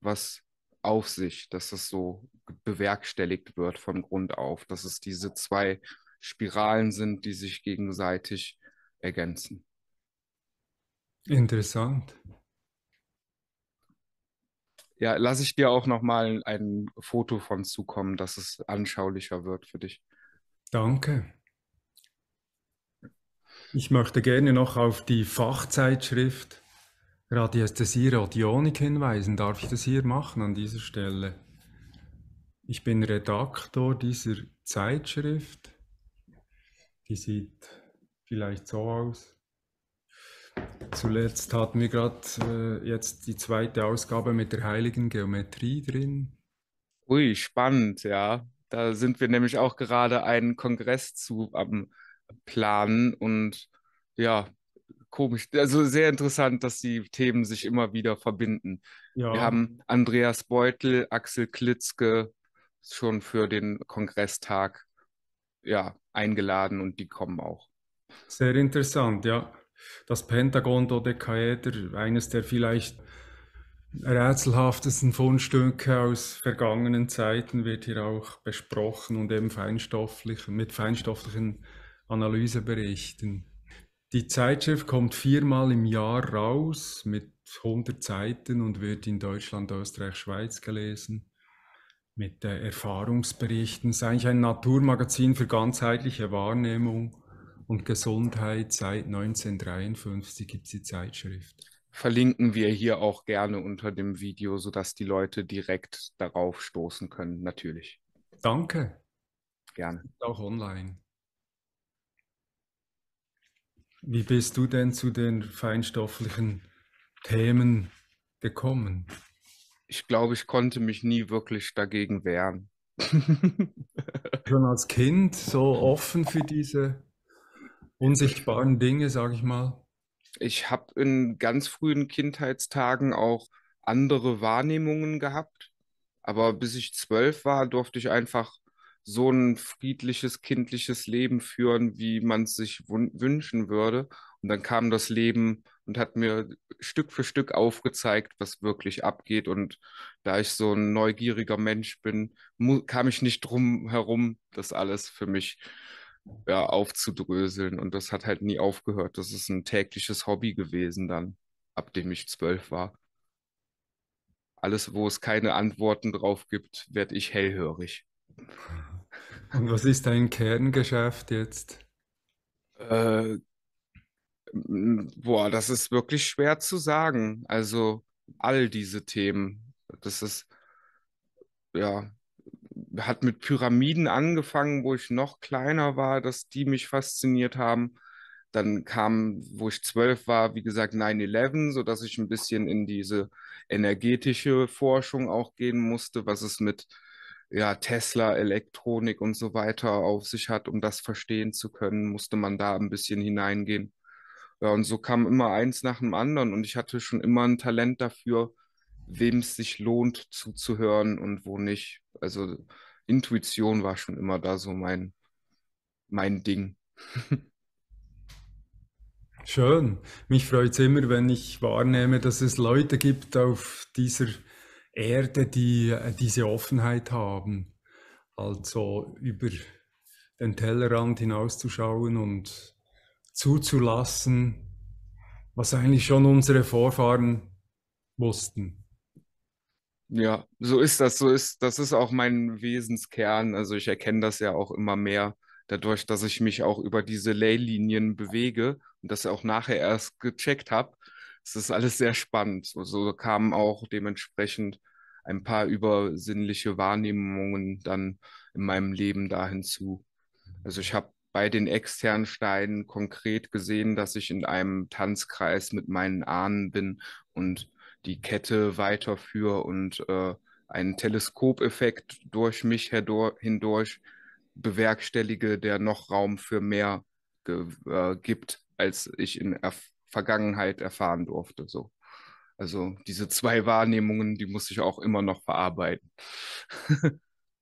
was auf sich, dass das so bewerkstelligt wird von Grund auf, dass es diese zwei Spiralen sind, die sich gegenseitig ergänzen. Interessant. Ja, lasse ich dir auch nochmal ein Foto von zukommen, dass es anschaulicher wird für dich. Danke. Ich möchte gerne noch auf die Fachzeitschrift Radiästhesie Radionik hinweisen. Darf ich das hier machen an dieser Stelle? Ich bin Redaktor dieser Zeitschrift. Die sieht vielleicht so aus. Zuletzt hatten wir gerade äh, jetzt die zweite Ausgabe mit der heiligen Geometrie drin. Ui, spannend, ja. Da sind wir nämlich auch gerade einen Kongress zu am Planen und ja, komisch. Also sehr interessant, dass die Themen sich immer wieder verbinden. Wir Ja, haben Andreas Beutel, Axel Klitzke schon für den Kongresstag ja, eingeladen und die kommen auch. sehr interessant, ja. Das Pentagon-Dodekaeder, eines der vielleicht rätselhaftesten Fundstücke aus vergangenen Zeiten, wird hier auch besprochen und eben feinstofflich, mit feinstofflichen Analyseberichten. Die Zeitschrift kommt viermal im Jahr raus mit 100 Seiten und wird in Deutschland, Österreich, Schweiz gelesen. Mit äh, Erfahrungsberichten. Es ist eigentlich ein Naturmagazin für ganzheitliche Wahrnehmung und Gesundheit. Seit 1953 gibt es die Zeitschrift. Verlinken wir hier auch gerne unter dem Video, sodass die Leute direkt darauf stoßen können. Natürlich, Danke, gerne. auch online. Wie bist du denn zu den feinstofflichen Themen gekommen? Ich glaube, ich konnte mich nie wirklich dagegen wehren. Schon als Kind so offen für diese unsichtbaren Dinge, sage ich mal? Ich habe in ganz frühen Kindheitstagen auch andere Wahrnehmungen gehabt, aber bis ich zwölf war, durfte ich einfach so ein friedliches, kindliches Leben führen, wie man es sich wünschen würde. Und dann kam das Leben und hat mir Stück für Stück aufgezeigt, was wirklich abgeht. Und da ich so ein neugieriger Mensch bin, kam ich nicht drum herum, das alles für mich ja, aufzudröseln. Und das hat halt nie aufgehört. Das ist ein tägliches Hobby gewesen dann, ab dem ich zwölf war. Alles, wo es keine Antworten drauf gibt, werde ich hellhörig. Und was ist dein Kerngeschäft jetzt? Äh, boah, das ist wirklich schwer zu sagen. Also all diese Themen. Das ist, ja, hat mit Pyramiden angefangen, wo ich noch kleiner war, dass die mich fasziniert haben. Dann kam, wo ich zwölf war, wie gesagt, 9-11, sodass ich ein bisschen in diese energetische Forschung auch gehen musste, was es mit ja, Tesla, Elektronik und so weiter auf sich hat, um das verstehen zu können, musste man da ein bisschen hineingehen. Ja, und so kam immer eins nach dem anderen und ich hatte schon immer ein Talent dafür, wem es sich lohnt zuzuhören und wo nicht. Also Intuition war schon immer da so mein, mein Ding. Schön. Mich freut es immer, wenn ich wahrnehme, dass es Leute gibt auf dieser Erde, die äh, diese Offenheit haben. Also über den Tellerrand hinauszuschauen und zuzulassen, was eigentlich schon unsere Vorfahren wussten. Ja, so ist das. So ist, das ist auch mein Wesenskern. Also ich erkenne das ja auch immer mehr dadurch, dass ich mich auch über diese Leylinien bewege und das auch nachher erst gecheckt habe. Es ist alles sehr spannend. So, so kamen auch dementsprechend ein paar übersinnliche Wahrnehmungen dann in meinem Leben da hinzu. Also ich habe bei den externen Steinen konkret gesehen, dass ich in einem Tanzkreis mit meinen Ahnen bin und die Kette weiterführe und äh, einen Teleskopeffekt durch mich hindurch bewerkstellige, der noch Raum für mehr äh, gibt, als ich in der Vergangenheit erfahren durfte. So. Also diese zwei Wahrnehmungen, die muss ich auch immer noch verarbeiten.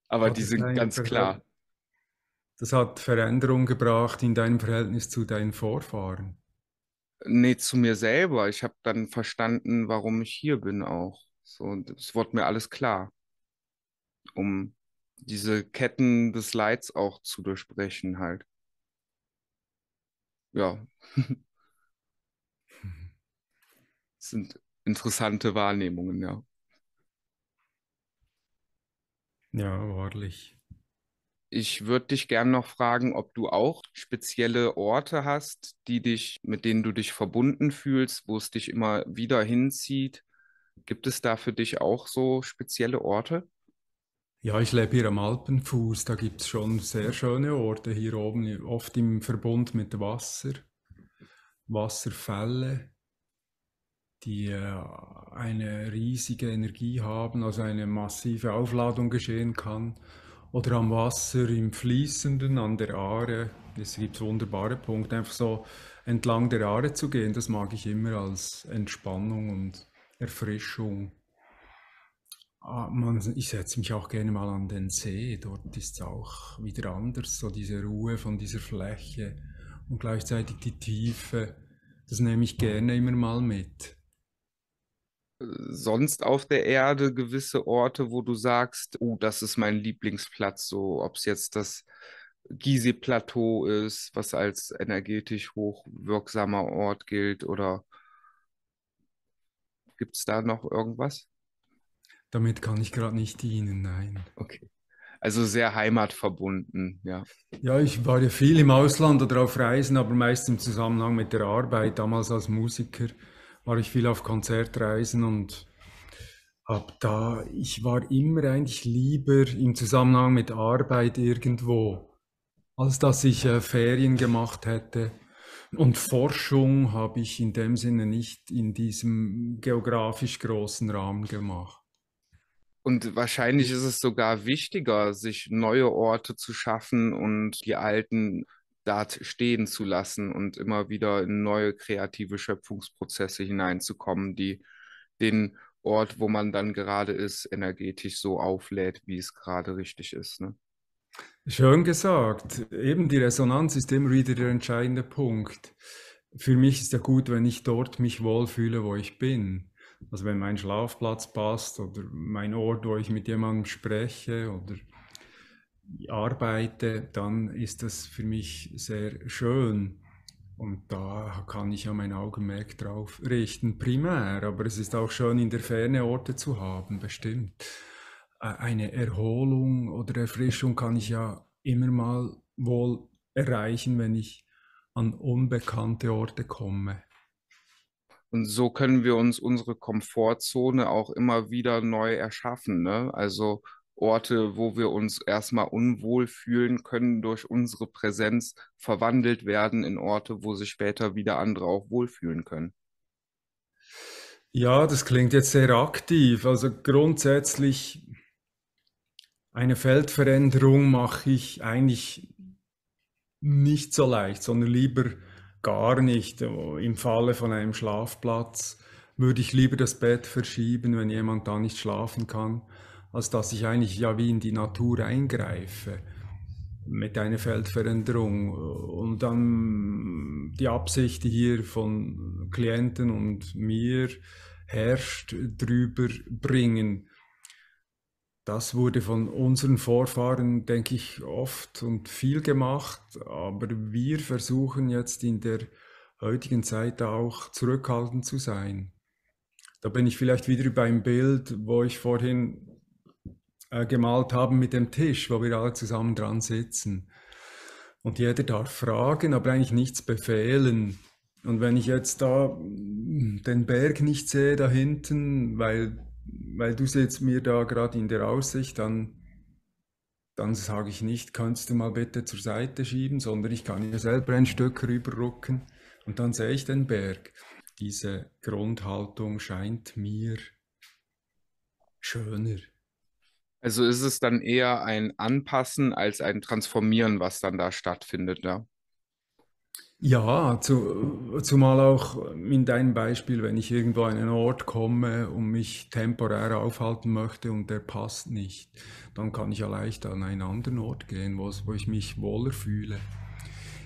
Aber die sind ganz klar. Das hat Veränderung gebracht in deinem Verhältnis zu deinen Vorfahren. Nee, zu mir selber. Ich habe dann verstanden, warum ich hier bin auch. So, es wurde mir alles klar, um diese Ketten des Leids auch zu durchbrechen halt. Ja. Es sind interessante Wahrnehmungen, ja. Ja, wahrlich. Ich würde dich gerne noch fragen, ob du auch spezielle Orte hast, die dich, mit denen du dich verbunden fühlst, wo es dich immer wieder hinzieht. Gibt es da für dich auch so spezielle Orte? Ja, ich lebe hier am Alpenfuß. Da gibt es schon sehr schöne Orte hier oben, oft im Verbund mit Wasser, Wasserfälle die äh, eine riesige Energie haben, also eine massive Aufladung geschehen kann. Oder am Wasser, im Fließenden, an der Aare. Es gibt wunderbare Punkte, einfach so entlang der Aare zu gehen, das mag ich immer als Entspannung und Erfrischung. Ah, ich setze mich auch gerne mal an den See, dort ist es auch wieder anders, so diese Ruhe von dieser Fläche und gleichzeitig die Tiefe, das nehme ich gerne immer mal mit sonst auf der Erde gewisse Orte, wo du sagst, oh, das ist mein Lieblingsplatz, so ob es jetzt das Gizeh-Plateau ist, was als energetisch hochwirksamer Ort gilt, oder gibt es da noch irgendwas? Damit kann ich gerade nicht dienen, nein. Okay. Also sehr heimatverbunden, ja. Ja, ich war ja viel im Ausland oder auf Reisen, aber meist im Zusammenhang mit der Arbeit, damals als Musiker war ich viel auf Konzertreisen und ab da, ich war immer eigentlich lieber im Zusammenhang mit Arbeit irgendwo, als dass ich äh, Ferien gemacht hätte. Und Forschung habe ich in dem Sinne nicht in diesem geografisch großen Rahmen gemacht. Und wahrscheinlich ist es sogar wichtiger, sich neue Orte zu schaffen und die alten da stehen zu lassen und immer wieder in neue kreative Schöpfungsprozesse hineinzukommen, die den Ort, wo man dann gerade ist, energetisch so auflädt, wie es gerade richtig ist. Ne? Schön gesagt. Eben die Resonanz ist immer wieder der entscheidende Punkt. Für mich ist ja gut, wenn ich dort mich wohlfühle, wo ich bin. Also wenn mein Schlafplatz passt oder mein Ort, wo ich mit jemandem spreche oder arbeite, dann ist das für mich sehr schön. Und da kann ich ja mein Augenmerk drauf richten, primär. Aber es ist auch schön, in der Ferne Orte zu haben, bestimmt. Eine Erholung oder Erfrischung kann ich ja immer mal wohl erreichen, wenn ich an unbekannte Orte komme. Und so können wir uns unsere Komfortzone auch immer wieder neu erschaffen. Ne? Also Orte, wo wir uns erstmal unwohl fühlen, können durch unsere Präsenz verwandelt werden in Orte, wo sich später wieder andere auch wohlfühlen können. Ja, das klingt jetzt sehr aktiv. Also grundsätzlich eine Feldveränderung mache ich eigentlich nicht so leicht, sondern lieber gar nicht. Im Falle von einem Schlafplatz würde ich lieber das Bett verschieben, wenn jemand da nicht schlafen kann als dass ich eigentlich ja wie in die Natur eingreife mit einer Feldveränderung und dann die Absicht hier von Klienten und mir herrscht, drüber bringen. Das wurde von unseren Vorfahren, denke ich, oft und viel gemacht, aber wir versuchen jetzt in der heutigen Zeit auch zurückhaltend zu sein. Da bin ich vielleicht wieder beim Bild, wo ich vorhin äh, gemalt haben mit dem Tisch, wo wir alle zusammen dran sitzen. Und jeder darf fragen, aber eigentlich nichts befehlen. Und wenn ich jetzt da hm, den Berg nicht sehe da hinten, weil, weil du sitzt mir da gerade in der Aussicht, dann, dann sage ich nicht, kannst du mal bitte zur Seite schieben, sondern ich kann ja selber ein Stück rüberrucken und dann sehe ich den Berg. Diese Grundhaltung scheint mir schöner. Also ist es dann eher ein Anpassen als ein Transformieren, was dann da stattfindet, ja? Ja, zu, zumal auch in deinem Beispiel, wenn ich irgendwo an einen Ort komme und mich temporär aufhalten möchte und der passt nicht, dann kann ich ja leicht an einen anderen Ort gehen, wo, wo ich mich wohler fühle.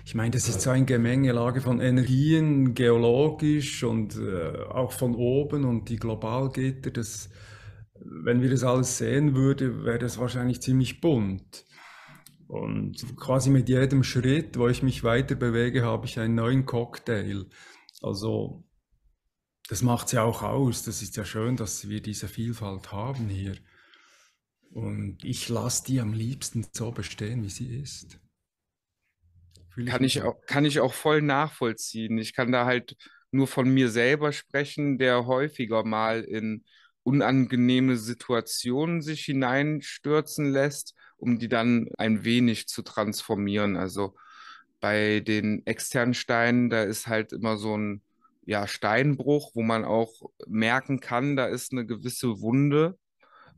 Ich meine, das ist so eine Gemengelage von Energien, geologisch und äh, auch von oben und die Globalgitter, das, wenn wir das alles sehen würden, wäre das wahrscheinlich ziemlich bunt. Und quasi mit jedem Schritt, wo ich mich weiter bewege, habe ich einen neuen Cocktail. Also das macht es ja auch aus. Das ist ja schön, dass wir diese Vielfalt haben hier. Und ich lasse die am liebsten so bestehen, wie sie ist. kann ich, auch, kann ich auch voll nachvollziehen. Ich kann da halt nur von mir selber sprechen, der häufiger mal in unangenehme Situationen sich hineinstürzen lässt, um die dann ein wenig zu transformieren. Also bei den externen Steinen, da ist halt immer so ein ja, Steinbruch, wo man auch merken kann, da ist eine gewisse Wunde.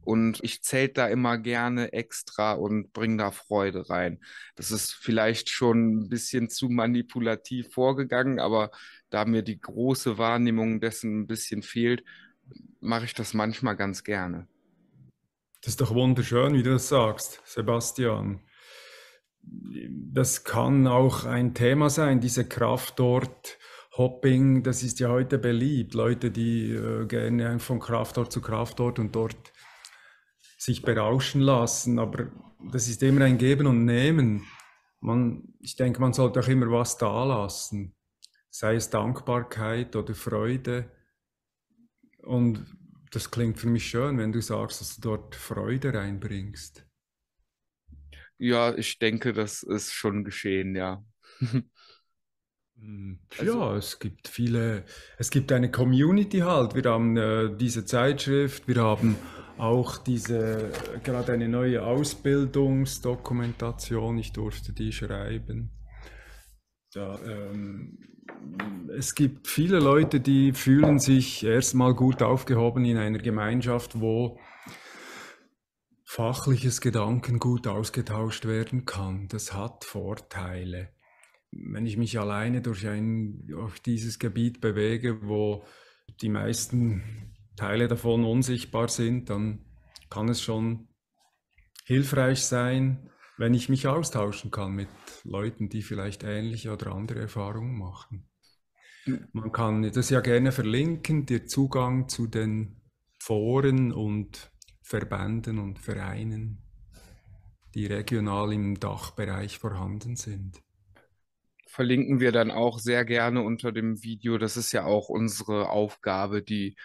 Und ich zählt da immer gerne extra und bringe da Freude rein. Das ist vielleicht schon ein bisschen zu manipulativ vorgegangen, aber da mir die große Wahrnehmung dessen ein bisschen fehlt, mache ich das manchmal ganz gerne. Das ist doch wunderschön, wie du das sagst, Sebastian. Das kann auch ein Thema sein, diese Kraft dort. Hopping, das ist ja heute beliebt. Leute, die äh, gerne von Kraftort zu Kraftort und dort sich berauschen lassen. Aber das ist immer ein Geben und Nehmen. Man, ich denke, man sollte auch immer was da lassen. Sei es Dankbarkeit oder Freude und das klingt für mich schön, wenn du sagst, dass du dort Freude reinbringst. Ja, ich denke, das ist schon geschehen, ja. Hm, also, ja, es gibt viele, es gibt eine Community halt. Wir haben äh, diese Zeitschrift, wir haben auch diese, gerade eine neue Ausbildungsdokumentation, ich durfte die schreiben. Da, ähm, es gibt viele Leute, die fühlen sich erstmal gut aufgehoben in einer Gemeinschaft, wo fachliches Gedanken gut ausgetauscht werden kann. Das hat Vorteile. wenn ich mich alleine durch, ein, durch dieses Gebiet bewege, wo die meisten Teile davon unsichtbar sind, dann kann es schon hilfreich sein, wenn ich mich austauschen kann mit Leuten, die vielleicht ähnliche oder andere Erfahrungen machen. Man kann das ja gerne verlinken, der Zugang zu den Foren und Verbänden und Vereinen, die regional im Dachbereich vorhanden sind. Verlinken wir dann auch sehr gerne unter dem Video. Das ist ja auch unsere Aufgabe, die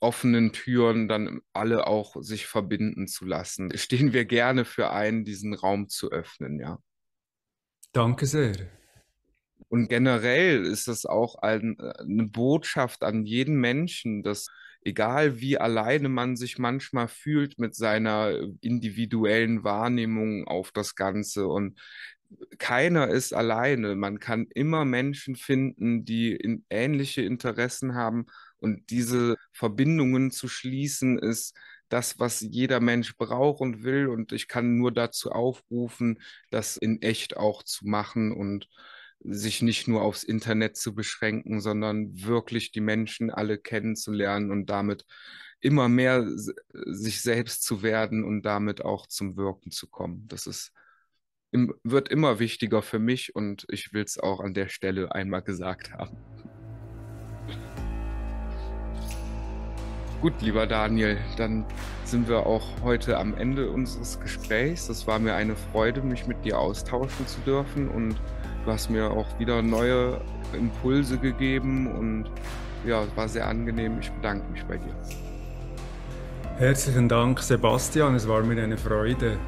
offenen Türen dann alle auch sich verbinden zu lassen. Stehen wir gerne für ein, diesen Raum zu öffnen, ja. Danke sehr. Und generell ist das auch ein, eine Botschaft an jeden Menschen, dass egal wie alleine man sich manchmal fühlt mit seiner individuellen Wahrnehmung auf das Ganze und keiner ist alleine. Man kann immer Menschen finden, die in ähnliche Interessen haben und diese Verbindungen zu schließen ist das, was jeder Mensch braucht und will. Und ich kann nur dazu aufrufen, das in echt auch zu machen und sich nicht nur aufs Internet zu beschränken, sondern wirklich die Menschen alle kennenzulernen und damit immer mehr sich selbst zu werden und damit auch zum Wirken zu kommen. Das ist, wird immer wichtiger für mich und ich will es auch an der Stelle einmal gesagt haben. Gut, lieber Daniel, dann sind wir auch heute am Ende unseres Gesprächs. Es war mir eine Freude, mich mit dir austauschen zu dürfen und du hast mir auch wieder neue Impulse gegeben und ja, es war sehr angenehm. Ich bedanke mich bei dir. Herzlichen Dank, Sebastian. Es war mir eine Freude.